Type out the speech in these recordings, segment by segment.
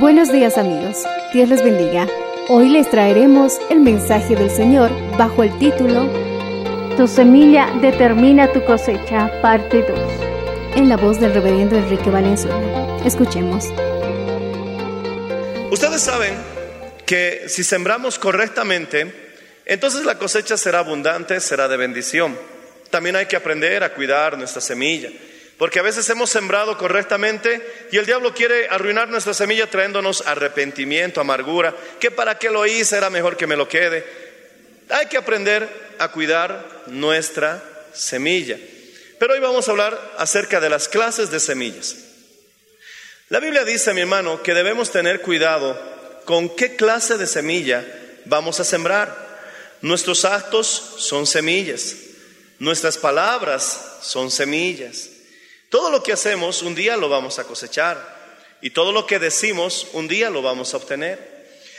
Buenos días amigos, Dios les bendiga. Hoy les traeremos el mensaje del Señor bajo el título Tu semilla determina tu cosecha, parte 2. en la voz del reverendo Enrique Valenzuela. Escuchemos. Ustedes saben que si sembramos correctamente, entonces la cosecha será abundante, será de bendición. También hay que aprender a cuidar nuestra semilla, porque a veces hemos sembrado correctamente y el diablo quiere arruinar nuestra semilla trayéndonos arrepentimiento, amargura, que para qué lo hice era mejor que me lo quede. Hay que aprender a cuidar nuestra semilla. Pero hoy vamos a hablar acerca de las clases de semillas. La Biblia dice, mi hermano, que debemos tener cuidado con qué clase de semilla vamos a sembrar. Nuestros actos son semillas, nuestras palabras son semillas. Todo lo que hacemos un día lo vamos a cosechar y todo lo que decimos un día lo vamos a obtener.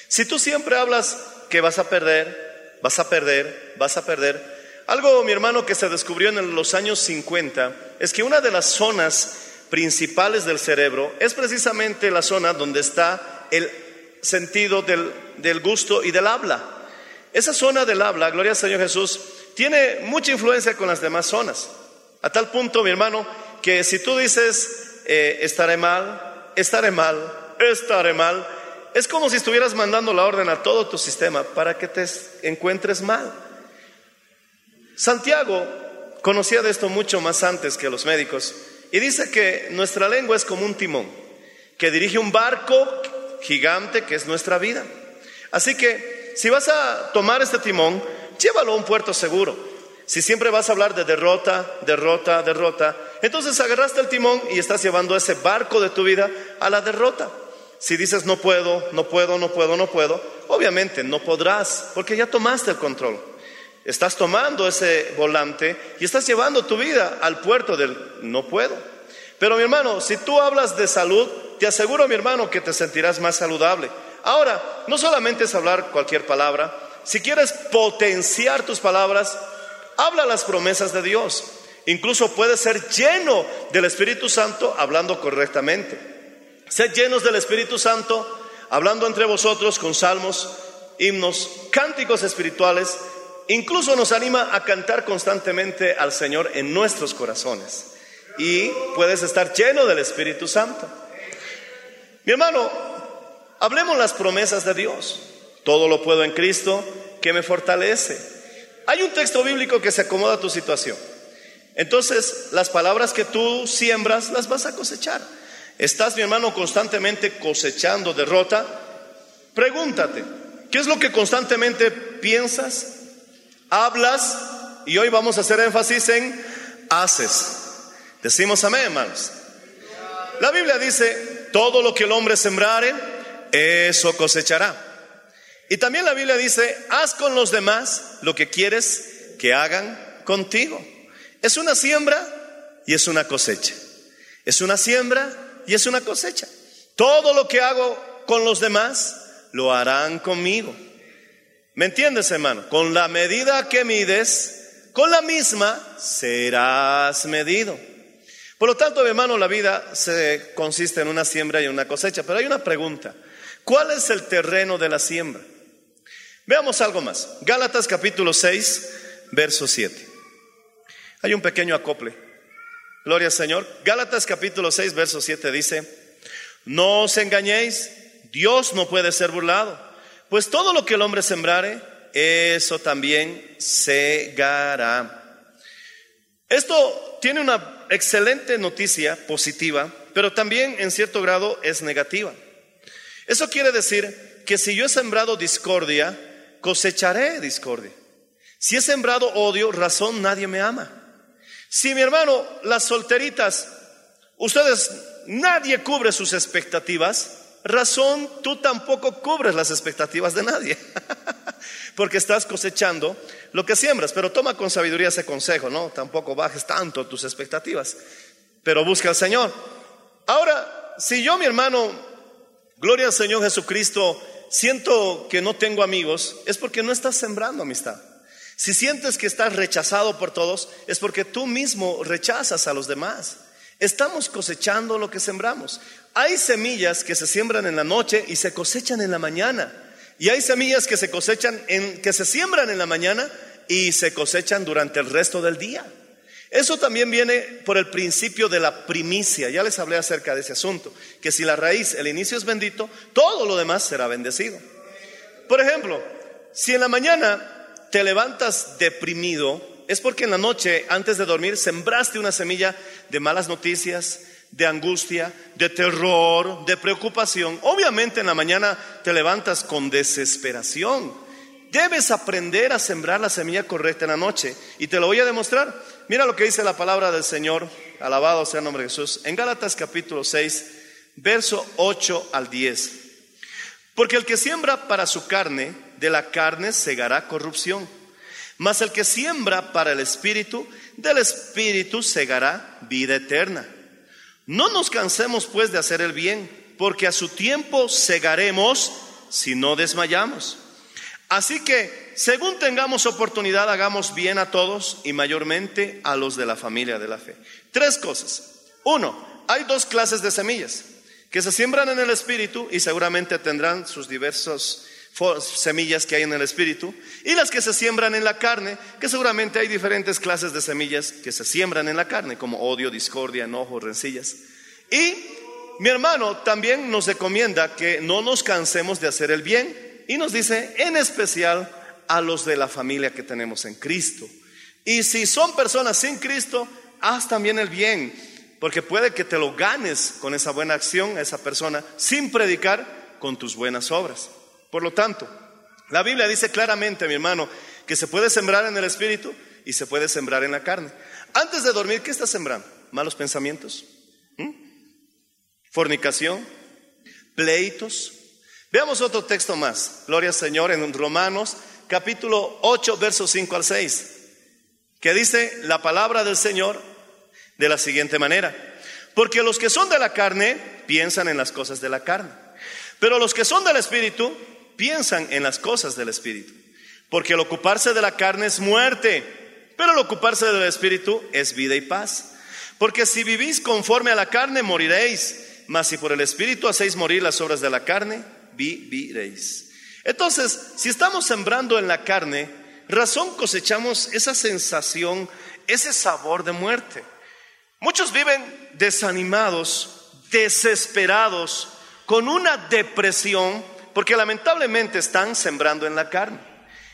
Si tú siempre hablas que vas a perder, vas a perder, vas a perder, algo, mi hermano, que se descubrió en los años 50 es que una de las zonas principales del cerebro es precisamente la zona donde está el sentido del, del gusto y del habla. Esa zona del habla, gloria al Señor Jesús, tiene mucha influencia con las demás zonas. A tal punto, mi hermano, que si tú dices, eh, estaré mal, estaré mal, estaré mal, es como si estuvieras mandando la orden a todo tu sistema para que te encuentres mal. Santiago conocía de esto mucho más antes que los médicos y dice que nuestra lengua es como un timón que dirige un barco gigante que es nuestra vida. Así que si vas a tomar este timón, llévalo a un puerto seguro. Si siempre vas a hablar de derrota, derrota, derrota, entonces agarraste el timón y estás llevando ese barco de tu vida a la derrota. Si dices no puedo, no puedo, no puedo, no puedo, obviamente no podrás porque ya tomaste el control. Estás tomando ese volante y estás llevando tu vida al puerto del no puedo. Pero mi hermano, si tú hablas de salud, te aseguro mi hermano que te sentirás más saludable. Ahora, no solamente es hablar cualquier palabra, si quieres potenciar tus palabras, habla las promesas de Dios. Incluso puedes ser lleno del Espíritu Santo hablando correctamente. Sed llenos del Espíritu Santo hablando entre vosotros con salmos, himnos, cánticos espirituales. Incluso nos anima a cantar constantemente al Señor en nuestros corazones. Y puedes estar lleno del Espíritu Santo. Mi hermano, hablemos las promesas de Dios. Todo lo puedo en Cristo que me fortalece. Hay un texto bíblico que se acomoda a tu situación. Entonces, las palabras que tú siembras las vas a cosechar. ¿Estás, mi hermano, constantemente cosechando derrota? Pregúntate, ¿qué es lo que constantemente piensas, hablas? Y hoy vamos a hacer énfasis en haces. Decimos amén, hermanos. La Biblia dice, todo lo que el hombre sembrare, eso cosechará. Y también la Biblia dice, haz con los demás lo que quieres que hagan contigo. Es una siembra y es una cosecha. Es una siembra y es una cosecha. Todo lo que hago con los demás, lo harán conmigo. ¿Me entiendes, hermano? Con la medida que mides, con la misma serás medido. Por lo tanto, hermano, la vida se consiste en una siembra y una cosecha. Pero hay una pregunta. ¿Cuál es el terreno de la siembra? Veamos algo más. Gálatas capítulo 6, verso 7. Hay un pequeño acople. Gloria al Señor. Gálatas capítulo 6, verso 7 dice, no os engañéis, Dios no puede ser burlado, pues todo lo que el hombre sembrare, eso también segará. Esto tiene una excelente noticia positiva, pero también en cierto grado es negativa. Eso quiere decir que si yo he sembrado discordia, cosecharé discordia. Si he sembrado odio, razón nadie me ama. Si mi hermano, las solteritas, ustedes, nadie cubre sus expectativas, razón tú tampoco cubres las expectativas de nadie. Porque estás cosechando lo que siembras, pero toma con sabiduría ese consejo, ¿no? Tampoco bajes tanto tus expectativas, pero busca al Señor. Ahora, si yo, mi hermano, gloria al Señor Jesucristo, siento que no tengo amigos, es porque no estás sembrando amistad. Si sientes que estás rechazado por todos, es porque tú mismo rechazas a los demás. Estamos cosechando lo que sembramos. Hay semillas que se siembran en la noche y se cosechan en la mañana. Y hay semillas que se cosechan en que se siembran en la mañana y se cosechan durante el resto del día. Eso también viene por el principio de la primicia. Ya les hablé acerca de ese asunto, que si la raíz, el inicio es bendito, todo lo demás será bendecido. Por ejemplo, si en la mañana te levantas deprimido, es porque en la noche, antes de dormir, sembraste una semilla de malas noticias, de angustia, de terror, de preocupación. Obviamente en la mañana te levantas con desesperación. Debes aprender a sembrar la semilla correcta en la noche. Y te lo voy a demostrar. Mira lo que dice la palabra del Señor. Alabado sea el nombre de Jesús. En Gálatas capítulo 6, verso 8 al 10. Porque el que siembra para su carne, de la carne segará corrupción. Mas el que siembra para el Espíritu, del Espíritu segará vida eterna. No nos cansemos pues de hacer el bien, porque a su tiempo segaremos si no desmayamos. Así que, según tengamos oportunidad, hagamos bien a todos y mayormente a los de la familia de la fe. Tres cosas. Uno, hay dos clases de semillas que se siembran en el Espíritu y seguramente tendrán sus diversos semillas que hay en el espíritu y las que se siembran en la carne, que seguramente hay diferentes clases de semillas que se siembran en la carne, como odio, discordia, enojo, rencillas. Y mi hermano también nos recomienda que no nos cansemos de hacer el bien y nos dice en especial a los de la familia que tenemos en Cristo. Y si son personas sin Cristo, haz también el bien, porque puede que te lo ganes con esa buena acción a esa persona sin predicar con tus buenas obras. Por lo tanto, la Biblia dice claramente, mi hermano, que se puede sembrar en el espíritu y se puede sembrar en la carne. Antes de dormir, ¿qué estás sembrando? ¿Malos pensamientos? ¿Mm? ¿Fornicación? ¿Pleitos? Veamos otro texto más. Gloria al Señor en Romanos capítulo 8, versos 5 al 6, que dice la palabra del Señor de la siguiente manera. Porque los que son de la carne piensan en las cosas de la carne, pero los que son del Espíritu piensan en las cosas del Espíritu. Porque el ocuparse de la carne es muerte, pero el ocuparse del Espíritu es vida y paz. Porque si vivís conforme a la carne, moriréis, mas si por el Espíritu hacéis morir las obras de la carne, viviréis. Entonces, si estamos sembrando en la carne, razón cosechamos esa sensación, ese sabor de muerte. Muchos viven desanimados, desesperados, con una depresión porque lamentablemente están sembrando en la carne.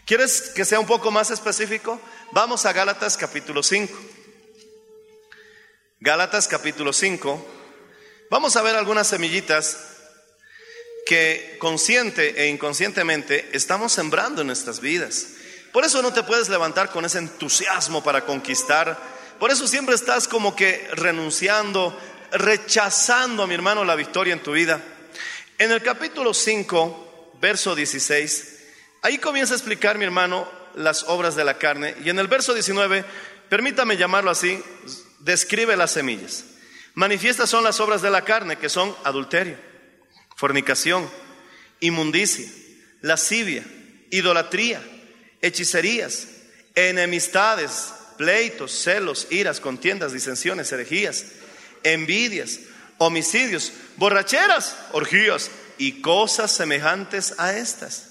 ¿Quieres que sea un poco más específico? Vamos a Gálatas capítulo 5. Gálatas capítulo 5. Vamos a ver algunas semillitas que consciente e inconscientemente estamos sembrando en nuestras vidas. Por eso no te puedes levantar con ese entusiasmo para conquistar. Por eso siempre estás como que renunciando, rechazando a mi hermano la victoria en tu vida. En el capítulo 5, verso 16, ahí comienza a explicar mi hermano las obras de la carne y en el verso 19, permítame llamarlo así, describe las semillas. Manifiestas son las obras de la carne, que son adulterio, fornicación, inmundicia, lascivia, idolatría, hechicerías, enemistades, pleitos, celos, iras, contiendas, disensiones, herejías, envidias, homicidios, borracheras, orgías y cosas semejantes a estas.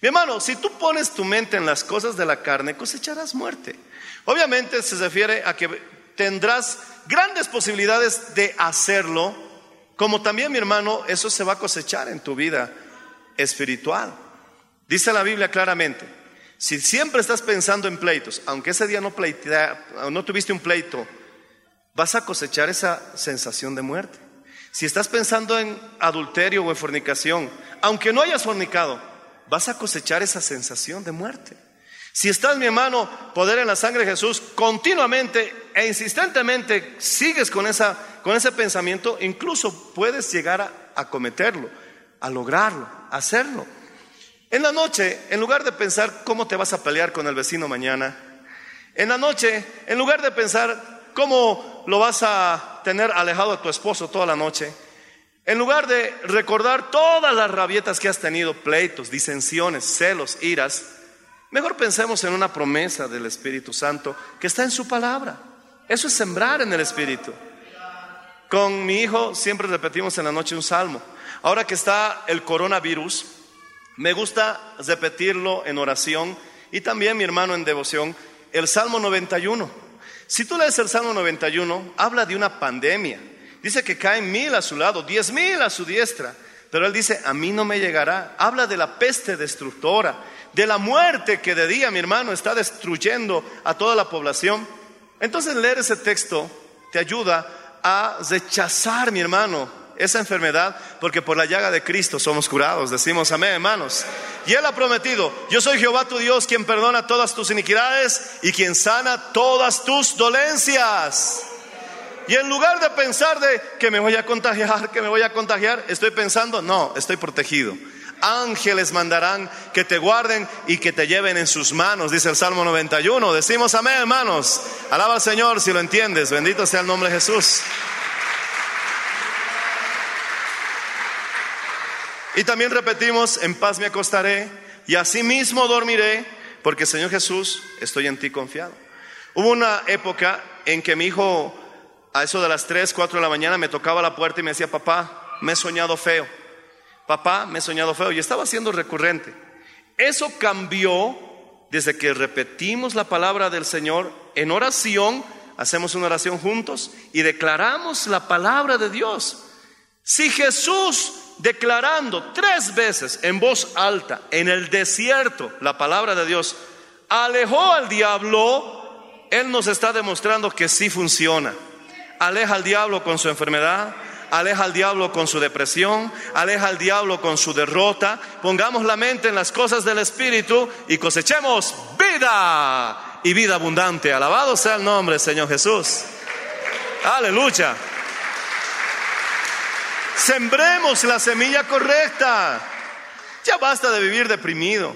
Mi hermano, si tú pones tu mente en las cosas de la carne, cosecharás muerte. Obviamente se refiere a que tendrás grandes posibilidades de hacerlo, como también, mi hermano, eso se va a cosechar en tu vida espiritual. Dice la Biblia claramente, si siempre estás pensando en pleitos, aunque ese día no, no tuviste un pleito, vas a cosechar esa sensación de muerte. Si estás pensando en adulterio o en fornicación, aunque no hayas fornicado, vas a cosechar esa sensación de muerte. Si estás, mi hermano, poder en la sangre de Jesús, continuamente e insistentemente sigues con, esa, con ese pensamiento, incluso puedes llegar a, cometerlo, a lograrlo, a hacerlo. En la noche, en lugar de pensar cómo te vas a pelear con el vecino mañana, en la noche, en lugar de pensar cómo lo vas a tener alejado de tu esposo toda la noche, en lugar de recordar todas las rabietas que has tenido, pleitos, disensiones, celos, iras, mejor pensemos en una promesa del Espíritu Santo que está en su palabra. Eso es sembrar en el Espíritu. Con mi hijo siempre repetimos en la noche un salmo. Ahora que está el coronavirus, me gusta repetirlo en oración y también, mi hermano, en devoción, el Salmo 91. Si tú lees el Salmo 91, habla de una pandemia. Dice que caen mil a su lado, diez mil a su diestra. Pero él dice, a mí no me llegará. Habla de la peste destructora, de la muerte que de día, mi hermano, está destruyendo a toda la población. Entonces leer ese texto te ayuda a rechazar, mi hermano, esa enfermedad, porque por la llaga de Cristo somos curados. Decimos amén, hermanos. Y Él ha prometido, yo soy Jehová tu Dios, quien perdona todas tus iniquidades y quien sana todas tus dolencias. Y en lugar de pensar de que me voy a contagiar, que me voy a contagiar, estoy pensando, no, estoy protegido. Ángeles mandarán que te guarden y que te lleven en sus manos, dice el Salmo 91. Decimos amén, hermanos. Alaba al Señor si lo entiendes. Bendito sea el nombre de Jesús. Y también repetimos, en paz me acostaré y asimismo dormiré, porque Señor Jesús, estoy en ti confiado. Hubo una época en que mi hijo, a eso de las 3, 4 de la mañana, me tocaba la puerta y me decía, papá, me he soñado feo. Papá, me he soñado feo. Y estaba siendo recurrente. Eso cambió desde que repetimos la palabra del Señor en oración, hacemos una oración juntos y declaramos la palabra de Dios. Si Jesús declarando tres veces en voz alta en el desierto la palabra de Dios, alejó al diablo, Él nos está demostrando que sí funciona. Aleja al diablo con su enfermedad, aleja al diablo con su depresión, aleja al diablo con su derrota. Pongamos la mente en las cosas del Espíritu y cosechemos vida y vida abundante. Alabado sea el nombre, Señor Jesús. Aleluya. Sembremos la semilla correcta. Ya basta de vivir deprimido.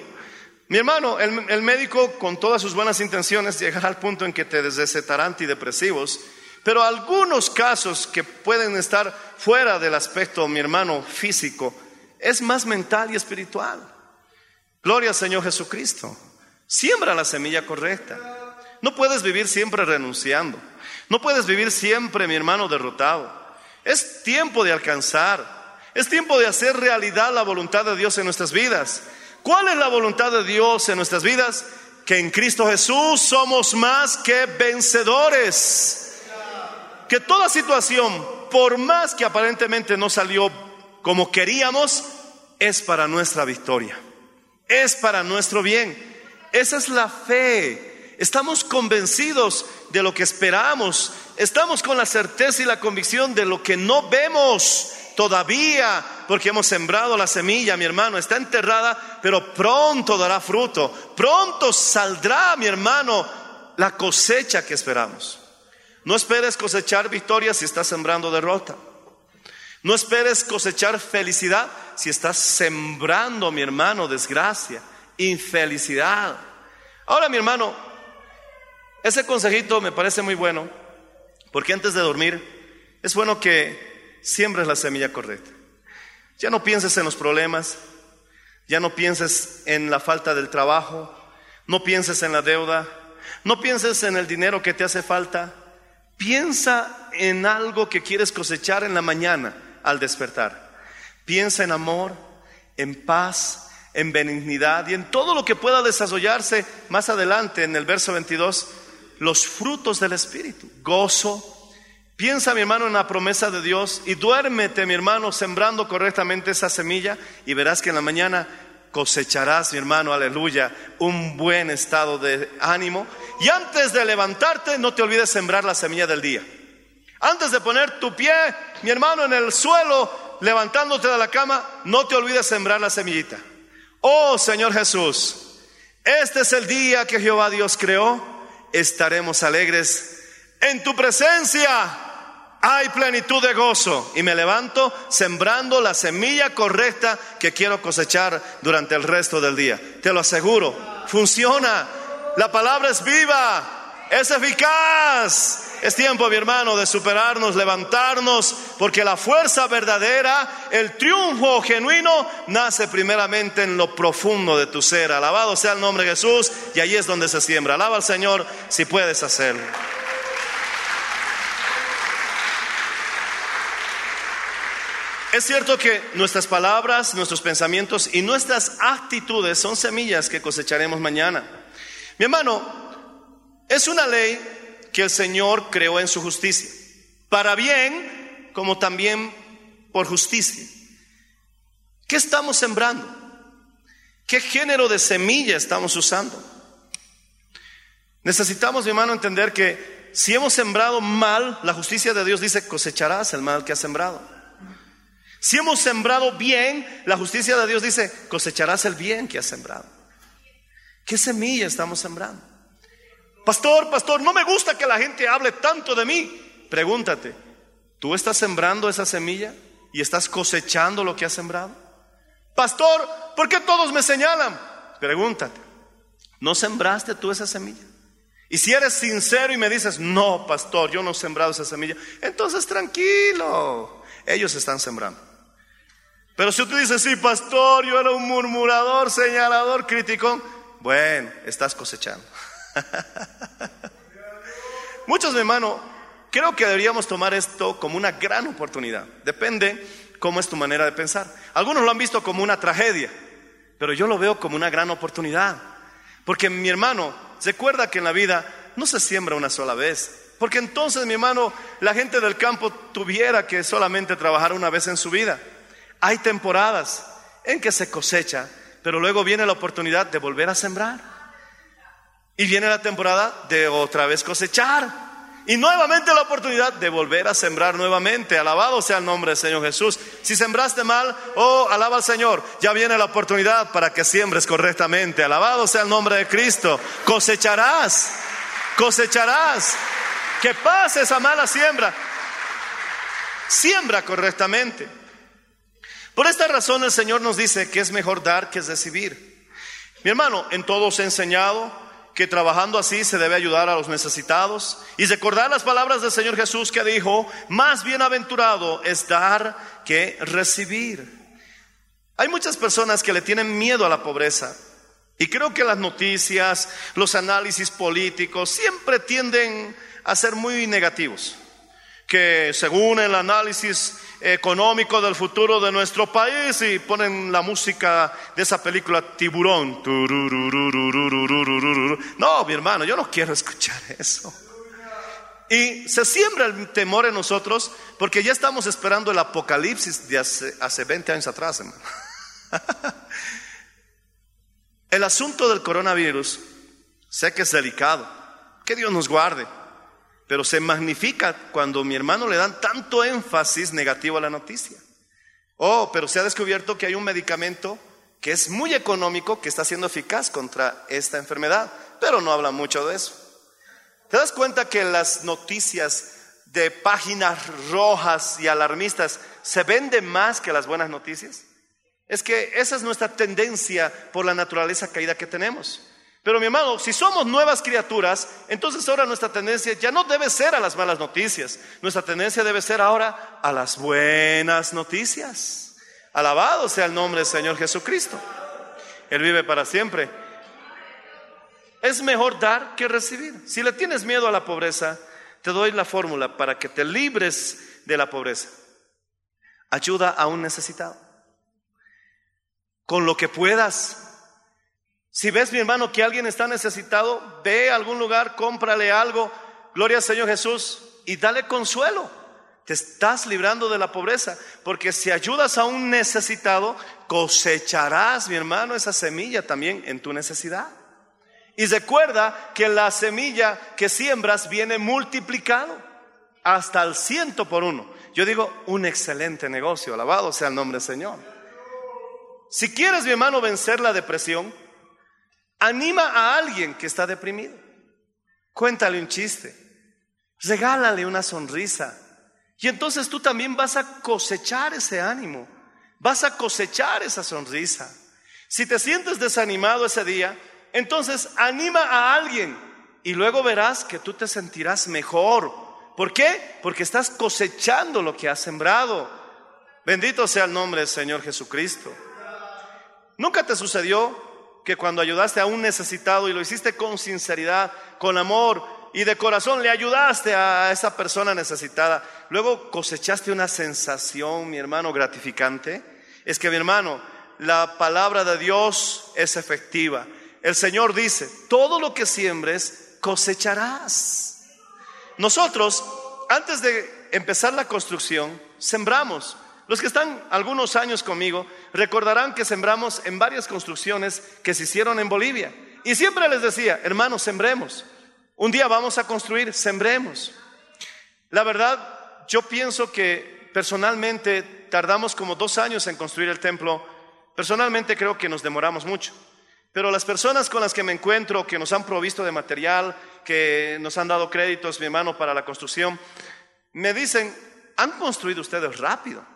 Mi hermano, el, médico con todas sus buenas intenciones llegará al punto en que te desrecetará antidepresivos, pero algunos casos que pueden estar fuera del aspecto, mi hermano, físico, es más mental y espiritual. Gloria al Señor Jesucristo. Siembra la semilla correcta. No puedes vivir siempre renunciando. No puedes vivir siempre, mi hermano, derrotado. Es tiempo de alcanzar. Es tiempo de hacer realidad la voluntad de Dios en nuestras vidas. ¿Cuál es la voluntad de Dios en nuestras vidas? Que en Cristo Jesús somos más que vencedores. Que toda situación, por más que aparentemente no salió como queríamos, es para nuestra victoria. Es para nuestro bien. Esa es la fe. Estamos convencidos de lo que esperamos. Estamos con la certeza y la convicción de lo que no vemos todavía, porque hemos sembrado la semilla, mi hermano, está enterrada, pero pronto dará fruto. Pronto saldrá, mi hermano, la cosecha que esperamos. No esperes cosechar victoria si estás sembrando derrota. No esperes cosechar felicidad si estás sembrando, mi hermano, desgracia, infelicidad. Ahora, mi hermano, ese consejito me parece muy bueno, porque antes de dormir es bueno que siembres la semilla correcta. Ya no pienses en los problemas, Ya no pienses en la falta del trabajo, no pienses en la deuda, no pienses en el dinero que te hace falta. Piensa en algo que quieres cosechar en la mañana al despertar. Piensa en amor, en paz, en benignidad y en todo lo que pueda desarrollarse más adelante en el verso 22, los frutos del Espíritu, gozo. Piensa, mi hermano, en la promesa de Dios y duérmete, mi hermano, sembrando correctamente esa semilla y verás que en la mañana cosecharás, mi hermano, aleluya, un buen estado de ánimo. Y antes de levantarte, no te olvides sembrar la semilla del día. Antes de poner tu pie, mi hermano, en el suelo, levantándote de la cama, no te olvides sembrar la semillita. Oh Señor Jesús, este es el día que Jehová Dios creó. Estaremos alegres en tu presencia. Hay plenitud de gozo y me levanto sembrando la semilla correcta que quiero cosechar durante el resto del día. Te lo aseguro, funciona. La palabra es viva, es eficaz. Es tiempo, mi hermano, de superarnos, levantarnos, porque la fuerza verdadera, el triunfo genuino, nace primeramente en lo profundo de tu ser. Alabado sea el nombre de Jesús, y ahí es donde se siembra. Alaba al Señor si puedes hacerlo. Es cierto que nuestras palabras, nuestros pensamientos y nuestras actitudes son semillas que cosecharemos mañana. Mi hermano, es una ley que el Señor creó en su justicia, para bien como también por justicia. ¿Qué estamos sembrando? ¿Qué género de semilla estamos usando? Necesitamos, mi hermano, entender que si hemos sembrado mal, la justicia de Dios dice, cosecharás el mal que has sembrado. Si hemos sembrado bien, la justicia de Dios dice, cosecharás el bien que has sembrado. ¿Qué semilla estamos sembrando? Pastor, pastor, no me gusta que la gente hable tanto de mí. Pregúntate, ¿tú estás sembrando esa semilla y estás cosechando lo que has sembrado? Pastor, ¿por qué todos me señalan? Pregúntate, ¿no sembraste tú esa semilla? Y si eres sincero y me dices, no, pastor, yo no he sembrado esa semilla, entonces tranquilo, ellos están sembrando. Pero si tú dices, sí, pastor, yo era un murmurador, señalador, criticón, bueno, estás cosechando. Muchos, mi hermano, creo que deberíamos tomar esto como una gran oportunidad. Depende cómo es tu manera de pensar. Algunos lo han visto como una tragedia, pero yo lo veo como una gran oportunidad. Porque mi hermano, recuerda que en la vida no se siembra una sola vez. Porque entonces, mi hermano, la gente del campo tuviera que solamente trabajar una vez en su vida. Hay temporadas en que se cosecha, pero luego viene la oportunidad de volver a sembrar. Y viene la temporada de otra vez cosechar. Y nuevamente la oportunidad de volver a sembrar nuevamente. Alabado sea el nombre del Señor Jesús. Si sembraste mal, oh, alaba al Señor. Ya viene la oportunidad para que siembres correctamente. Alabado sea el nombre de Cristo. Cosecharás. Cosecharás. Que pase esa mala siembra. Siembra correctamente. Por esta razón el Señor nos dice que es mejor dar que recibir. Mi hermano, en todo he enseñado que trabajando así se debe ayudar a los necesitados y recordar las palabras del Señor Jesús que dijo, más bienaventurado es dar que recibir. Hay muchas personas que le tienen miedo a la pobreza y creo que las noticias, los análisis políticos siempre tienden a ser muy negativos, que según el análisis económico del futuro de nuestro país y ponen la música de esa película Tiburón. No, mi hermano, yo no quiero escuchar eso. Y se siembra el temor en nosotros porque ya estamos esperando el apocalipsis de hace, hace 20 años atrás, hermano. El asunto del coronavirus, sé que es delicado, que Dios nos guarde pero se magnifica cuando mi hermano le dan tanto énfasis negativo a la noticia. Oh, pero se ha descubierto que hay un medicamento que es muy económico que está siendo eficaz contra esta enfermedad, pero no habla mucho de eso. ¿Te das cuenta que las noticias de páginas rojas y alarmistas se venden más que las buenas noticias? Es que esa es nuestra tendencia por la naturaleza caída que tenemos. Pero mi hermano, si somos nuevas criaturas, entonces ahora nuestra tendencia ya no debe ser a las malas noticias, nuestra tendencia debe ser ahora a las buenas noticias. Alabado sea el nombre del Señor Jesucristo. Él vive para siempre. Es mejor dar que recibir. Si le tienes miedo a la pobreza, te doy la fórmula para que te libres de la pobreza. Ayuda a un necesitado. Con lo que puedas. Si ves, mi hermano, que alguien está necesitado, ve a algún lugar, cómprale algo. Gloria al Señor Jesús y dale consuelo. Te estás librando de la pobreza, porque si ayudas a un necesitado, cosecharás, mi hermano, esa semilla también en tu necesidad. Y recuerda que la semilla que siembras viene multiplicado hasta el ciento por uno. Yo digo, un excelente negocio, alabado sea el nombre del Señor. Si quieres, mi hermano, vencer la depresión, anima a alguien que está deprimido. Cuéntale un chiste, regálale una sonrisa. Y entonces tú también vas a cosechar ese ánimo, vas a cosechar esa sonrisa. Si te sientes desanimado ese día, entonces anima a alguien y luego verás que tú te sentirás mejor. ¿Por qué? Porque estás cosechando lo que has sembrado. Bendito sea el nombre del Señor Jesucristo. ¿Nunca te sucedió que cuando ayudaste a un necesitado y lo hiciste con sinceridad, con amor y de corazón, le ayudaste a esa persona necesitada, luego cosechaste una sensación, mi hermano, gratificante? Es que mi hermano, la palabra de Dios es efectiva. El Señor dice, todo lo que siembres cosecharás. Nosotros, antes de empezar la construcción, sembramos. Los que están algunos años conmigo recordarán que sembramos en varias construcciones que se hicieron en Bolivia. Y siempre les decía, hermanos, sembremos. Un día vamos a construir, sembremos. La verdad, yo pienso que personalmente tardamos como dos años en construir el templo. Personalmente creo que nos demoramos mucho. Pero las personas con las que me encuentro, que nos han provisto de material, que nos han dado créditos, mi hermano, para la construcción, me dicen, han construido ustedes rápido.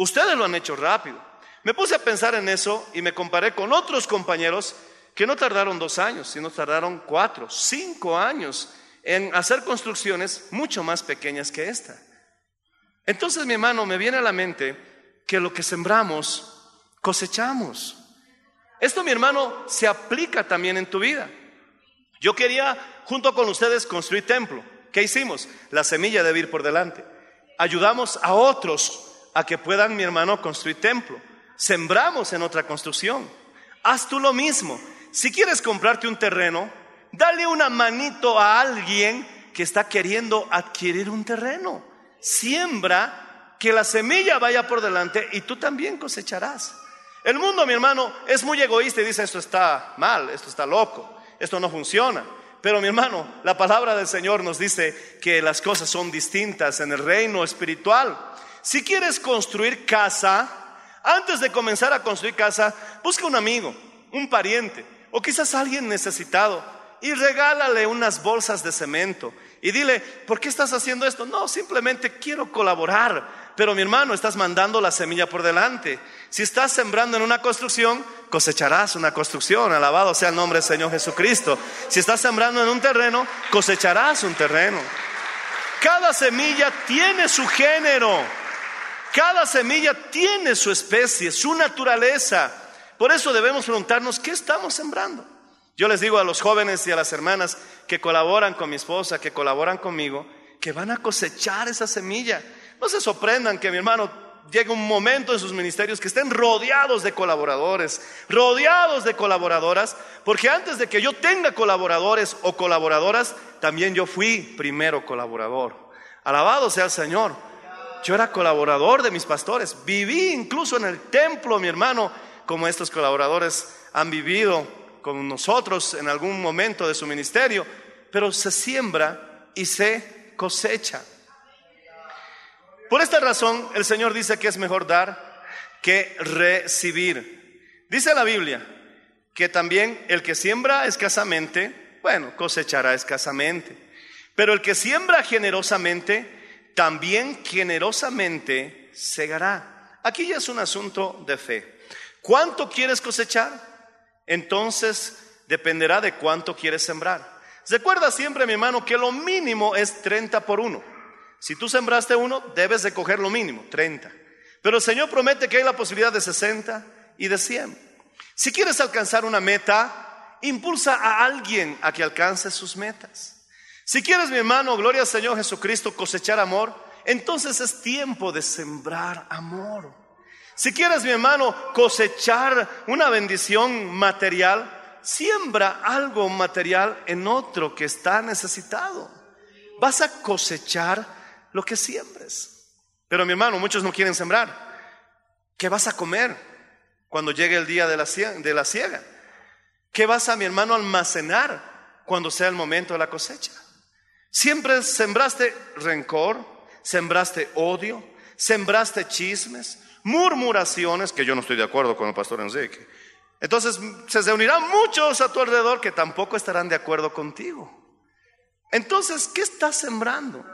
Ustedes lo han hecho rápido. Me puse a pensar en eso y me comparé con otros compañeros que no tardaron dos años, sino tardaron cuatro, cinco años en hacer construcciones mucho más pequeñas que esta. Entonces, mi hermano, me viene a la mente que lo que sembramos, cosechamos. Esto, mi hermano, se aplica también en tu vida. Yo quería, junto con ustedes, construir templo. ¿Qué hicimos? La semilla debe ir por delante. Ayudamos a otros a que puedan, mi hermano, construir templo. Sembramos en otra construcción. Haz tú lo mismo. Si quieres comprarte un terreno, dale una manito a alguien que está queriendo adquirir un terreno. Siembra que la semilla vaya por delante y tú también cosecharás. El mundo, mi hermano, es muy egoísta y dice esto está mal, esto está loco, esto no funciona. Pero mi hermano, la palabra del Señor nos dice que las cosas son distintas en el reino espiritual. Si quieres construir casa, antes de comenzar a construir casa, busca un amigo, un pariente o quizás alguien necesitado y regálale unas bolsas de cemento y dile, ¿por qué estás haciendo esto? No, simplemente quiero colaborar. Pero mi hermano, estás mandando la semilla por delante. Si estás sembrando en una construcción, cosecharás una construcción. Alabado sea el nombre del Señor Jesucristo. Si estás sembrando en un terreno, cosecharás un terreno. Cada semilla tiene su género. Cada semilla tiene su especie, su naturaleza. Por eso debemos preguntarnos, ¿qué estamos sembrando? Yo les digo a los jóvenes y a las hermanas que colaboran con mi esposa, que colaboran conmigo, que van a cosechar esa semilla. No se sorprendan que mi hermano llegue un momento en sus ministerios que estén rodeados de colaboradores, rodeados de colaboradoras, porque antes de que yo tenga colaboradores o colaboradoras, también yo fui primero colaborador. Alabado sea el Señor. Yo era colaborador de mis pastores, viví incluso en el templo, mi hermano, como estos colaboradores han vivido con nosotros en algún momento de su ministerio, pero se siembra y se cosecha. Por esta razón, el Señor dice que es mejor dar que recibir. Dice la Biblia que también el que siembra escasamente, bueno, cosechará escasamente. Pero el que siembra generosamente, también generosamente segará. Aquí ya es un asunto de fe. ¿Cuánto quieres cosechar? entonces dependerá de cuánto quieres sembrar. Recuerda siempre, mi hermano, que lo mínimo es 30 por uno. Si tú sembraste uno, debes de coger lo mínimo, 30. Pero el Señor promete que hay la posibilidad de 60 y de 100. Si quieres alcanzar una meta, impulsa a alguien a que alcance sus metas. Si quieres, mi hermano, gloria al Señor Jesucristo, cosechar amor, entonces es tiempo de sembrar amor. Si quieres, mi hermano, cosechar una bendición material, siembra algo material en otro que está necesitado. Vas a cosechar lo que siembres. Pero mi hermano, muchos no quieren sembrar. ¿Qué vas a comer cuando llegue el día de la, de siega? ¿Qué vas a, mi hermano, almacenar cuando sea el momento de la cosecha? Siempre sembraste rencor, sembraste odio, sembraste chismes, murmuraciones, que yo no estoy de acuerdo con el pastor Enrique. Entonces se reunirán muchos a tu alrededor que tampoco estarán de acuerdo contigo. Entonces, ¿qué estás sembrando?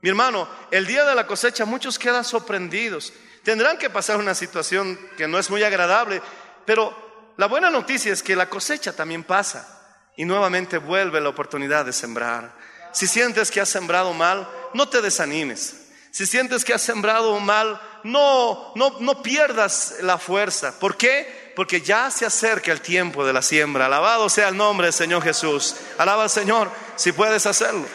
Mi hermano, el día de la cosecha muchos quedan sorprendidos. Tendrán que pasar una situación que no es muy agradable, pero la buena noticia es que la cosecha también pasa y nuevamente vuelve la oportunidad de sembrar. Si sientes que has sembrado mal, no te desanimes. Si sientes que has sembrado mal, no, no, no pierdas la fuerza. ¿Por qué? Porque ya se acerca el tiempo de la siembra. Alabado sea el nombre del Señor Jesús. Alaba al Señor si puedes hacerlo.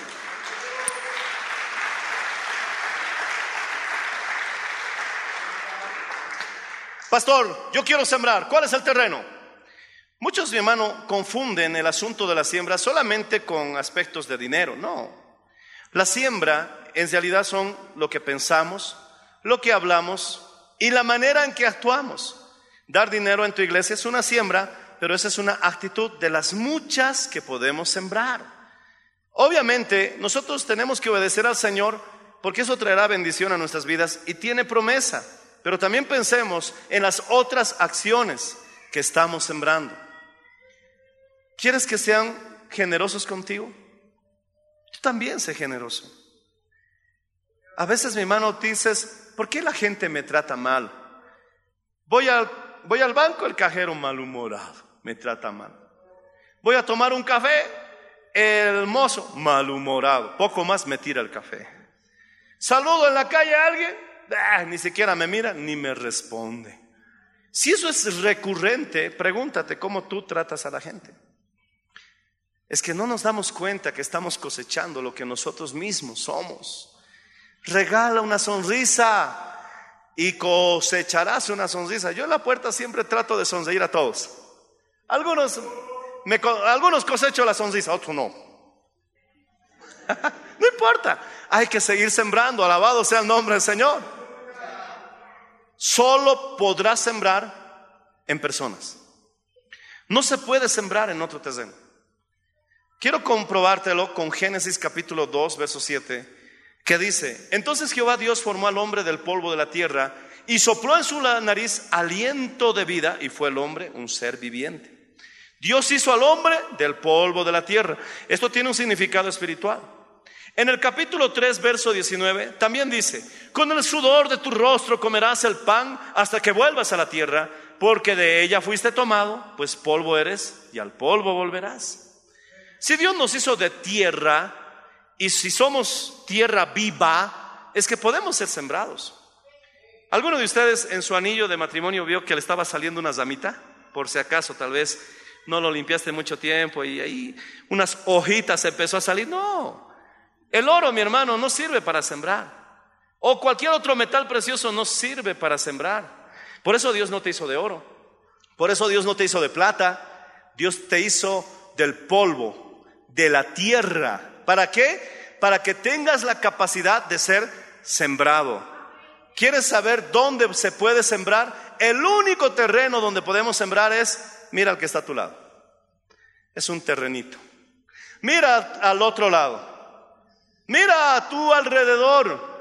Pastor, yo quiero sembrar. ¿Cuál es el terreno? Muchos, mi hermano, confunden el asunto de la siembra solamente con aspectos de dinero. No. La siembra en realidad son lo que pensamos, lo que hablamos y la manera en que actuamos. Dar dinero en tu iglesia es una siembra, pero esa es una actitud de las muchas que podemos sembrar. Obviamente, nosotros tenemos que obedecer al Señor porque eso traerá bendición a nuestras vidas y tiene promesa. Pero también pensemos en las otras acciones que estamos sembrando. ¿Quieres que sean generosos contigo? Tú también sé generoso. A veces mi hermano dices, ¿por qué la gente me trata mal? Voy al, voy al banco, el cajero malhumorado me trata mal. Voy a tomar un café, el mozo malhumorado, poco más me tira el café. Saludo en la calle a alguien, Ah, ni siquiera me mira ni me responde. Si eso es recurrente, pregúntate cómo tú tratas a la gente. Es que no nos damos cuenta que estamos cosechando lo que nosotros mismos somos. Regala una sonrisa y cosecharás una sonrisa. Yo en la puerta siempre trato de sonreír a todos. Algunos, me, algunos cosecho la sonrisa, otros no. no importa, hay que seguir sembrando. Alabado sea el nombre del Señor solo podrás sembrar en personas. No se puede sembrar en otro terreno. Quiero comprobártelo con Génesis capítulo 2, verso 7, que dice, entonces Jehová Dios formó al hombre del polvo de la tierra y sopló en su nariz aliento de vida y fue el hombre un ser viviente. Dios hizo al hombre del polvo de la tierra. Esto tiene un significado espiritual. En el capítulo 3, verso 19, también dice, con el sudor de tu rostro comerás el pan hasta que vuelvas a la tierra, porque de ella fuiste tomado, pues polvo eres y al polvo volverás. Si Dios nos hizo de tierra y si somos tierra viva, es que podemos ser sembrados. ¿Alguno de ustedes en su anillo de matrimonio vio que le estaba saliendo una zamita? Por si acaso, tal vez no lo limpiaste mucho tiempo y ahí unas hojitas empezó a salir. No, el oro, mi hermano, no sirve para sembrar. O cualquier otro metal precioso no sirve para sembrar. Por eso Dios no te hizo de oro. Por eso Dios no te hizo de plata. Dios te hizo del polvo, de la tierra. ¿Para qué? Para que tengas la capacidad de ser sembrado. ¿Quieres saber dónde se puede sembrar? El único terreno donde podemos sembrar es, mira al que está a tu lado. Es un terrenito. Mira al otro lado. Mira a tu alrededor.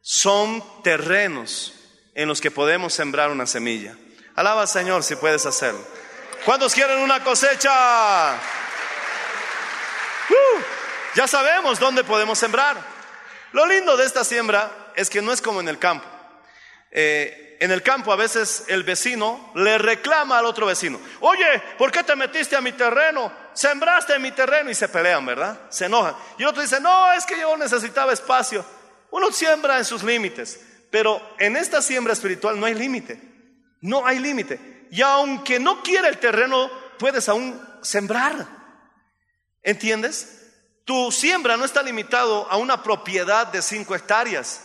Son terrenos en los que podemos sembrar una semilla. Alaba al Señor si puedes hacerlo. ¿Cuántos quieren una cosecha? Uh, ya sabemos dónde podemos sembrar. Lo lindo de esta siembra es que no es como en el campo. Eh, en el campo a veces el vecino le reclama al otro vecino, oye, ¿por qué te metiste a mi terreno? Sembraste en mi terreno y se pelean, ¿verdad? Se enojan. Y otro dice, no, es que yo necesitaba espacio. Uno siembra en sus límites, pero en esta siembra espiritual no hay límite. No hay límite. y aunque no quiera el terreno, puedes aún sembrar. ¿Entiendes? Tu siembra no está limitado a una propiedad de 5 hectáreas.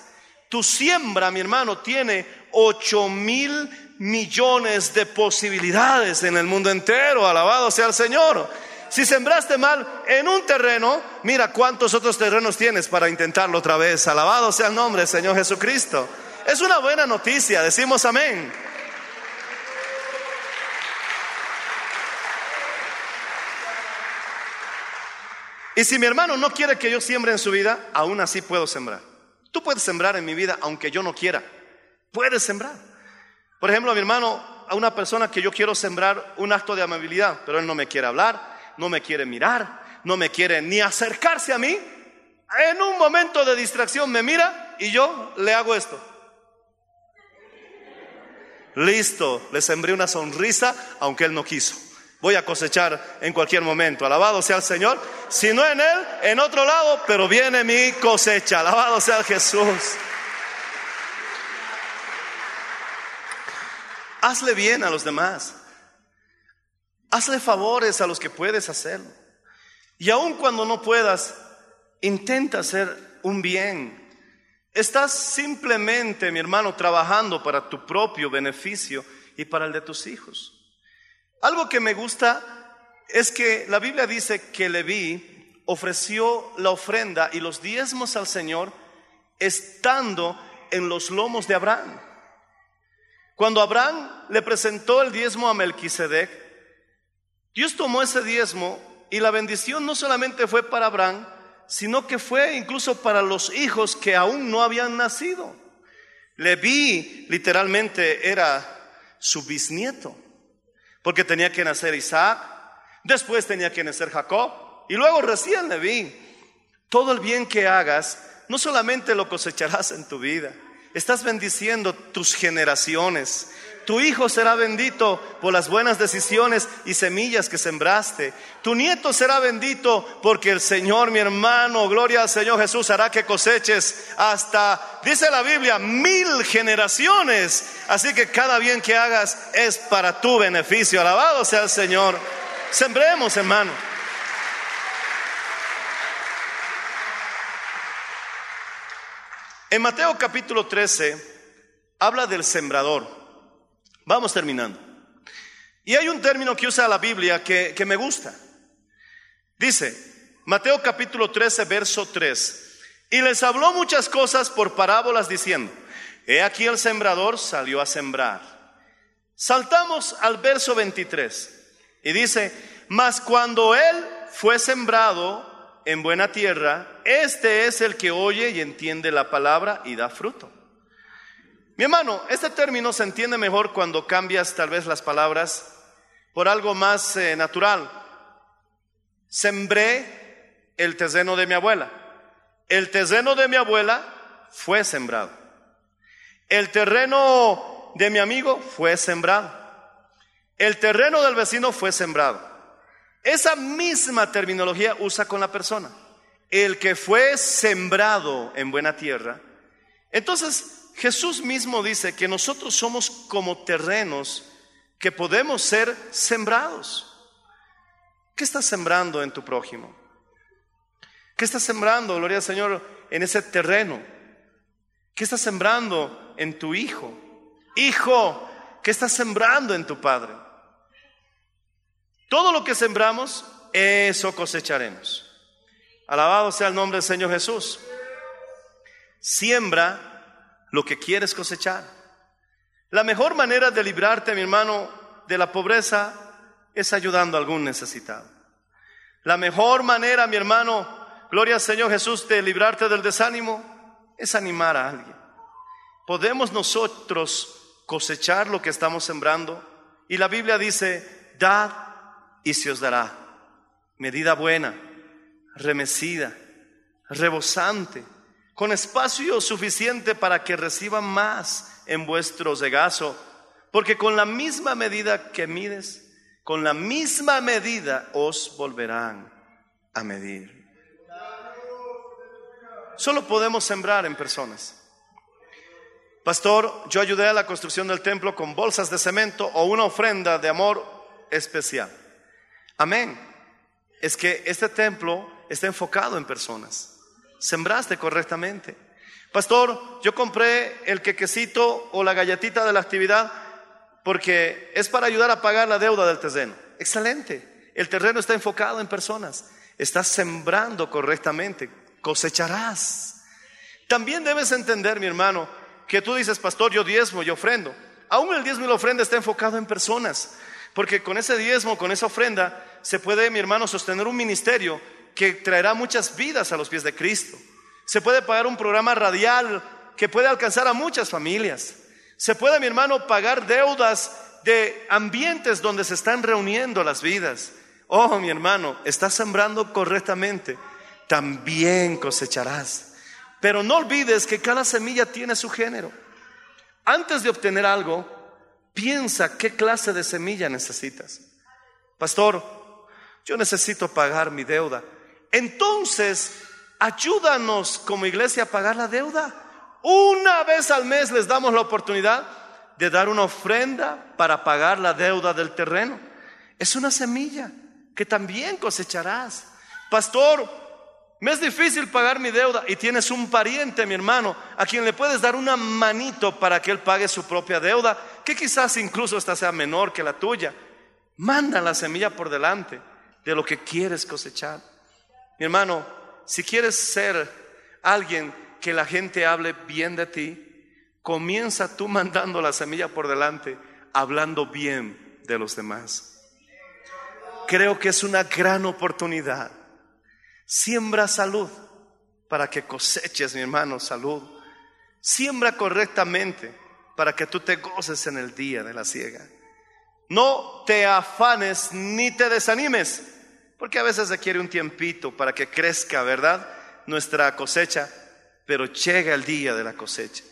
Tu siembra, mi hermano, tiene 8 mil millones de posibilidades en el mundo entero. Alabado sea el Señor. Si sembraste mal en un terreno, mira cuántos otros terrenos tienes para intentarlo otra vez. Alabado sea el nombre del Señor Jesucristo. Es una buena noticia, decimos amén. Y si mi hermano no quiere que yo siembre en su vida, aún así puedo sembrar. Tú puedes sembrar en mi vida aunque yo no quiera. Puedes sembrar. Por ejemplo, a mi hermano, a una persona que yo quiero sembrar un acto de amabilidad, pero él no me quiere hablar, no me quiere mirar, no me quiere ni acercarse a mí. En un momento de distracción me mira y yo le hago esto. Listo, le sembré una sonrisa aunque él no quiso. Voy a cosechar en cualquier momento. Alabado sea el Señor. Si no en Él, en otro lado, pero viene mi cosecha. Alabado sea Jesús. Hazle bien a los demás. Hazle favores a los que puedes hacerlo. Y aun cuando no puedas, intenta hacer un bien. Estás simplemente, mi hermano, trabajando para tu propio beneficio y para el de tus hijos. Algo que me gusta es que la Biblia dice que Leví ofreció la ofrenda y los diezmos al Señor estando en los lomos de Abraham. Cuando Abraham le presentó el diezmo a Melquisedec, Dios tomó ese diezmo y la bendición no solamente fue para Abraham, sino que fue incluso para los hijos que aún no habían nacido. Leví literalmente era su bisnieto porque tenía que nacer Isaac, después tenía que nacer Jacob y luego recién Leví. Todo el bien que hagas, no solamente lo cosecharás en tu vida, estás bendiciendo tus generaciones. Tu hijo será bendito por las buenas decisiones y semillas que sembraste. Tu nieto será bendito porque el Señor, mi hermano, gloria al Señor Jesús, hará que coseches hasta, dice la Biblia, mil generaciones. Así que cada bien que hagas es para tu beneficio. Alabado sea el Señor. Sembremos, hermano. En Mateo capítulo 13 habla del sembrador. Vamos terminando. Y hay un término que usa la Biblia que, que me gusta. Dice, Mateo capítulo 13, verso 3. Y les habló muchas cosas por parábolas diciendo, he aquí el sembrador salió a sembrar. Saltamos al verso 23 y dice, mas cuando él fue sembrado en buena tierra, este es el que oye y entiende la palabra y da fruto. Mi hermano, este término se entiende mejor cuando cambias tal vez las palabras por algo más eh, natural. Sembré el terreno de mi abuela. El terreno de mi abuela fue sembrado. El terreno de mi amigo fue sembrado. El terreno del vecino fue sembrado. Esa misma terminología usa con la persona. El que fue sembrado en buena tierra. Entonces, Jesús mismo dice que nosotros somos como terrenos que podemos ser sembrados. ¿Qué estás sembrando en tu prójimo? ¿Qué estás sembrando, gloria al Señor, en ese terreno? ¿Qué estás sembrando en tu hijo? Hijo, ¿qué estás sembrando en tu padre? Todo lo que sembramos, eso cosecharemos. Alabado sea el nombre del Señor Jesús. Siembra lo que quieres cosechar. La mejor manera de librarte, mi hermano, de la pobreza es ayudando a algún necesitado. La mejor manera, mi hermano, gloria al Señor Jesús, de librarte del desánimo es animar a alguien. Podemos nosotros cosechar lo que estamos sembrando y la Biblia dice, dad y se os dará. Medida buena, remecida, rebosante, con espacio suficiente para que reciban más en vuestro regazo, porque con la misma medida que mides, con la misma medida os volverán a medir. Solo podemos sembrar en personas. Pastor, yo ayudé a la construcción del templo con bolsas de cemento o una ofrenda de amor especial. Amén. Es que este templo está enfocado en personas. Sembraste correctamente. Pastor, yo compré el quequecito o la galletita de la actividad porque es para ayudar a pagar la deuda del terreno. Excelente. El terreno está enfocado en personas. Estás sembrando correctamente. Cosecharás. También debes entender, mi hermano, que tú dices, pastor, yo diezmo, yo ofrendo. Aún el diezmo y la ofrenda está enfocado en personas. Porque con ese diezmo, con esa ofrenda, se puede, mi hermano, sostener un ministerio que traerá muchas vidas a los pies de Cristo. Se puede pagar un programa radial que puede alcanzar a muchas familias. Se puede, mi hermano, pagar deudas de ambientes donde se están reuniendo las vidas. Oh, mi hermano, estás sembrando correctamente, también cosecharás. Pero no olvides que cada semilla tiene su género. Antes de obtener algo, piensa qué clase de semilla necesitas. Pastor, yo necesito pagar mi deuda. Entonces, ayúdanos como iglesia a pagar la deuda. Una vez al mes les damos la oportunidad de dar una ofrenda para pagar la deuda del terreno. Es una semilla que también cosecharás. Pastor, me es difícil pagar mi deuda y tienes un pariente, mi hermano, a quien le puedes dar una manito para que él pague su propia deuda, que quizás incluso esta sea menor que la tuya. Manda la semilla por delante de lo que quieres cosechar. Mi hermano, si quieres ser alguien que la gente hable bien de ti, comienza tú mandando la semilla por delante, hablando bien de los demás. Creo que es una gran oportunidad. Siembra salud para que coseches, mi hermano, salud. Siembra correctamente para que tú te goces en el día de la siega. No te afanes ni te desanimes, porque a veces se quiere un tiempito para que crezca, ¿verdad? Nuestra cosecha, pero llega el día de la cosecha.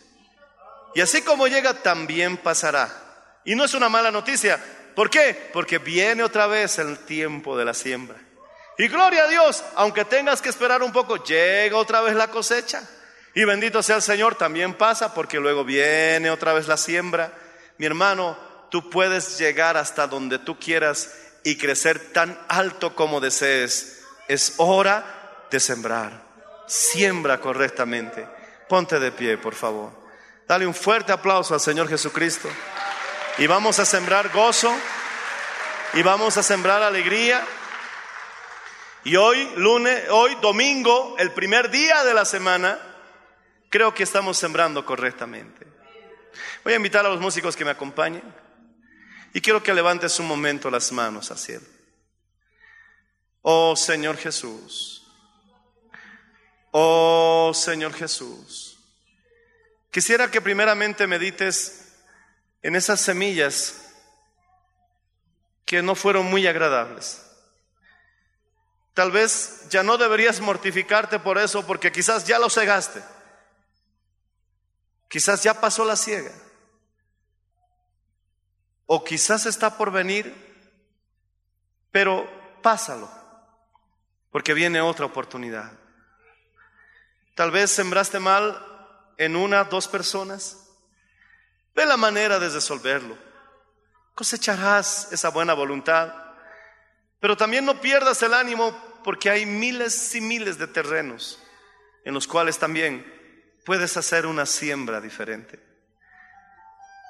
Y así como llega, también pasará. Y no es una mala noticia. ¿Por qué? Porque viene otra vez el tiempo de la siembra. Y gloria a Dios, aunque tengas que esperar un poco, llega otra vez la cosecha. Y bendito sea el Señor, también pasa porque luego viene otra vez la siembra. Mi hermano, tú puedes llegar hasta donde tú quieras y crecer tan alto como desees. Es hora de sembrar. Siembra correctamente. Ponte de pie, por favor. Dale un fuerte aplauso al Señor Jesucristo. Y vamos a sembrar gozo. Y vamos a sembrar alegría. Y hoy, lunes, hoy, domingo, el primer día de la semana, creo que estamos sembrando correctamente. Voy a invitar a los músicos que me acompañen. Y quiero que levantes un momento las manos al cielo. Oh Señor Jesús. Oh Señor Jesús. Quisiera que primeramente medites en esas semillas que no fueron muy agradables. Tal vez ya no deberías mortificarte por eso porque quizás ya lo cegaste. Quizás ya pasó la ciega. O quizás está por venir, pero pásalo, porque viene otra oportunidad. Tal vez sembraste mal en una, dos personas. Ve la manera de resolverlo. Cosecharás esa buena voluntad. Pero también no pierdas el ánimo porque hay miles y miles de terrenos en los cuales también puedes hacer una siembra diferente.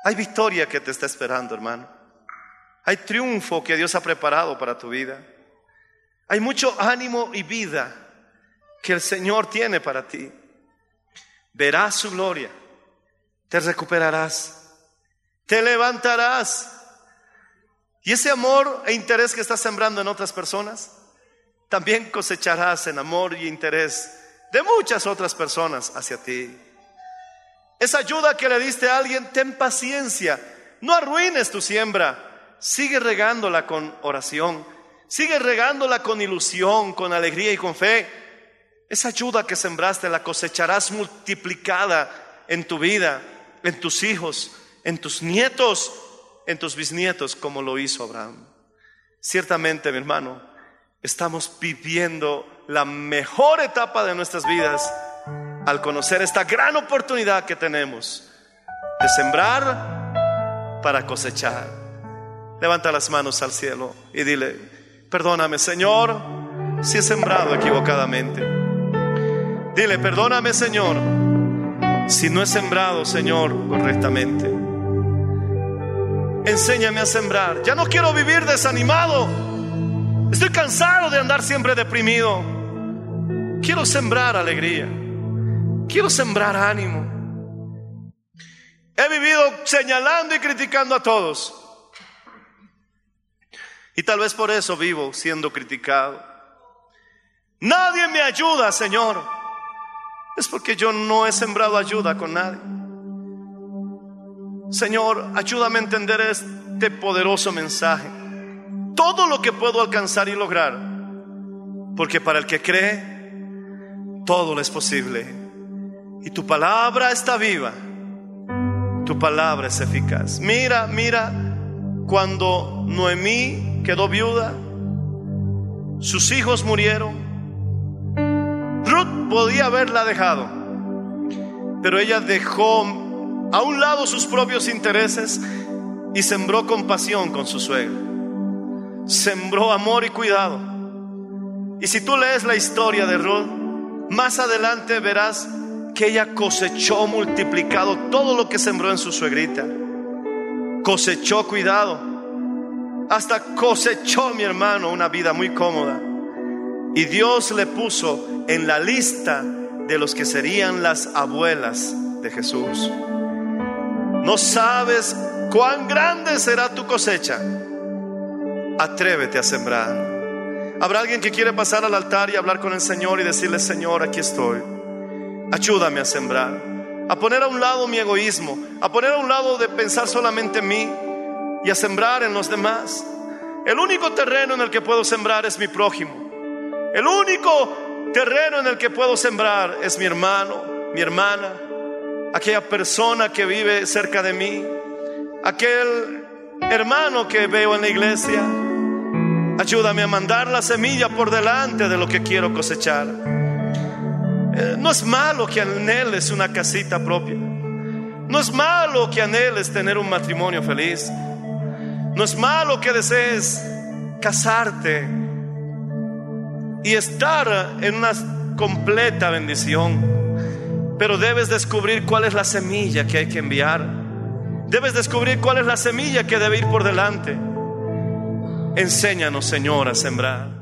Hay victoria que te está esperando, hermano. Hay triunfo que Dios ha preparado para tu vida. Hay mucho ánimo y vida que el Señor tiene para ti. Verás su gloria, te recuperarás, te levantarás. Y ese amor e interés que estás sembrando en otras personas, también cosecharás en amor y interés de muchas otras personas hacia ti. Esa ayuda que le diste a alguien, ten paciencia. No arruines tu siembra. Sigue regándola con oración. Sigue regándola con ilusión, con alegría y con fe. Esa ayuda que sembraste la cosecharás multiplicada en tu vida, en tus hijos, en tus nietos, en tus bisnietos, como lo hizo Abraham. Ciertamente, mi hermano, estamos viviendo la mejor etapa de nuestras vidas al conocer esta gran oportunidad que tenemos de sembrar para cosechar. Levanta las manos al cielo y dile, perdóname Señor si he sembrado equivocadamente. Dile, perdóname Señor si no he sembrado, Señor, correctamente. Enséñame a sembrar. Ya no quiero vivir desanimado. Estoy cansado de andar siempre deprimido. Quiero sembrar alegría. Quiero sembrar ánimo. He vivido señalando y criticando a todos. Y tal vez por eso vivo siendo criticado. Nadie me ayuda, Señor. Es porque yo no he sembrado ayuda con nadie. Señor, ayúdame a entender este poderoso mensaje. Todo lo que puedo alcanzar y lograr. Porque para el que cree, todo le es posible. Y tu palabra está viva. Tu palabra es eficaz. Mira, mira, cuando Noemí quedó viuda, sus hijos murieron. Ruth podía haberla dejado, pero ella dejó a un lado sus propios intereses y sembró compasión con su suegra. Sembró amor y cuidado. Y si tú lees la historia de Ruth, más adelante verás que ella cosechó multiplicado todo lo que sembró en su suegrita. Cosechó cuidado. Hasta cosechó, mi hermano, una vida muy cómoda. Y Dios le puso en la lista de los que serían las abuelas de Jesús. No sabes cuán grande será tu cosecha. Atrévete a sembrar. Habrá alguien que quiere pasar al altar y hablar con el Señor y decirle, Señor, aquí estoy. Ayúdame a sembrar, a poner a un lado mi egoísmo, a poner a un lado de pensar solamente en mí y a sembrar en los demás. El único terreno en el que puedo sembrar es mi prójimo. El único terreno en el que puedo sembrar es mi hermano, mi hermana, aquella persona que vive cerca de mí, aquel hermano que veo en la iglesia. Ayúdame a mandar la semilla por delante de lo que quiero cosechar. Eh, no es malo que anheles una casita propia. No es malo que anheles tener un matrimonio feliz. No es malo que desees casarte y estar en una completa bendición. Pero debes descubrir cuál es la semilla que hay que enviar. Debes descubrir cuál es la semilla que debe ir por delante. Enséñanos, Señor, a sembrar.